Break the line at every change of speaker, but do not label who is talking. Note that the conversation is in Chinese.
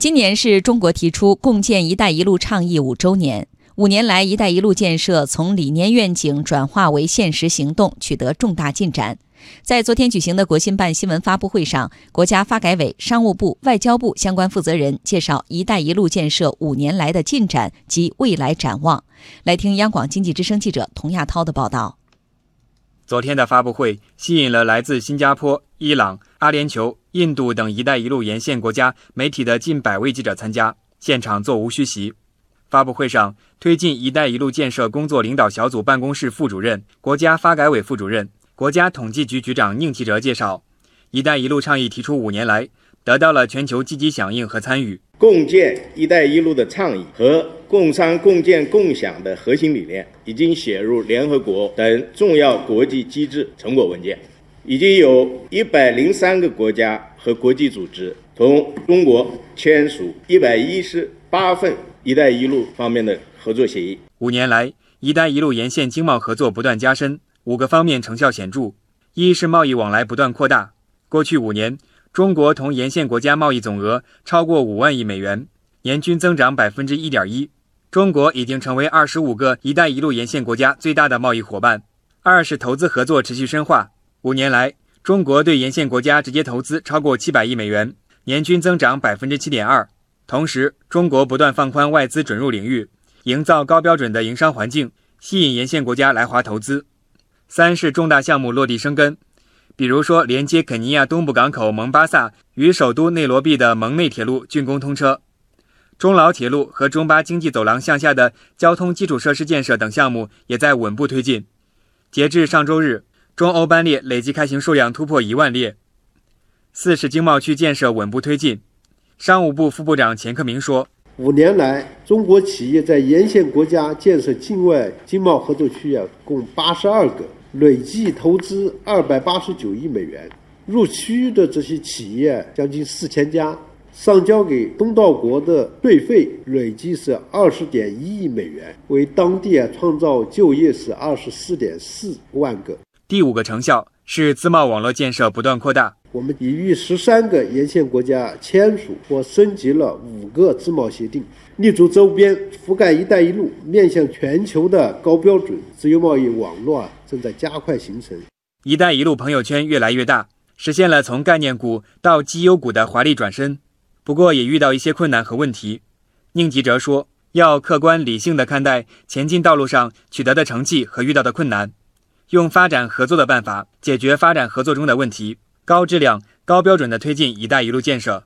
今年是中国提出共建“一带一路”倡议五周年。五年来，“一带一路”建设从理念愿景转化为现实行动，取得重大进展。在昨天举行的国新办新闻发布会上，国家发改委、商务部、外交部相关负责人介绍“一带一路”建设五年来的进展及未来展望。来听央广经济之声记者童亚涛的报道。
昨天的发布会吸引了来自新加坡、伊朗、阿联酋。印度等“一带一路”沿线国家媒体的近百位记者参加，现场座无虚席。发布会上，推进“一带一路”建设工作领导小组办公室副主任、国家发改委副主任、国家统计局局长宁吉喆介绍，“一带一路”倡议提出五年来，得到了全球积极响应和参与。
共建“一带一路”的倡议和共商共建共享的核心理念，已经写入联合国等重要国际机制成果文件。已经有一百零三个国家和国际组织同中国签署一百一十八份“一带一路”方面的合作协议。
五年来，“一带一路”沿线经贸合作不断加深，五个方面成效显著。一是贸易往来不断扩大，过去五年，中国同沿线国家贸易总额超过五万亿美元，年均增长百分之一点一。中国已经成为二十五个“一带一路”沿线国家最大的贸易伙伴。二是投资合作持续深化。五年来，中国对沿线国家直接投资超过七百亿美元，年均增长百分之七点二。同时，中国不断放宽外资准入领域，营造高标准的营商环境，吸引沿线国家来华投资。三是重大项目落地生根，比如说连接肯尼亚东部港口蒙巴萨与首都内罗毕的蒙内铁路竣工通车，中老铁路和中巴经济走廊向下的交通基础设施建设等项目也在稳步推进。截至上周日。中欧班列累计开行数量突破一万列。四是经贸区建设稳步推进。商务部副部长钱克明说：“
五年来，中国企业在沿线国家建设境外经贸合作区啊，共八十二个，累计投资二百八十九亿美元。入区的这些企业将近四千家，上交给东道国的税费累计是二十点一亿美元，为当地啊创造就业是二十四点四万个。”
第五个成效是自贸网络建设不断扩大。
我们已与十三个沿线国家签署或升级了五个自贸协定，立足周边，覆盖“一带一路”，面向全球的高标准自由贸易网络啊，正在加快形成。
“一带一路”朋友圈越来越大，实现了从概念股到绩优股的华丽转身。不过，也遇到一些困难和问题。宁吉喆说：“要客观理性的看待前进道路上取得的成绩和遇到的困难。”用发展合作的办法解决发展合作中的问题，高质量、高标准的推进“一带一路”建设。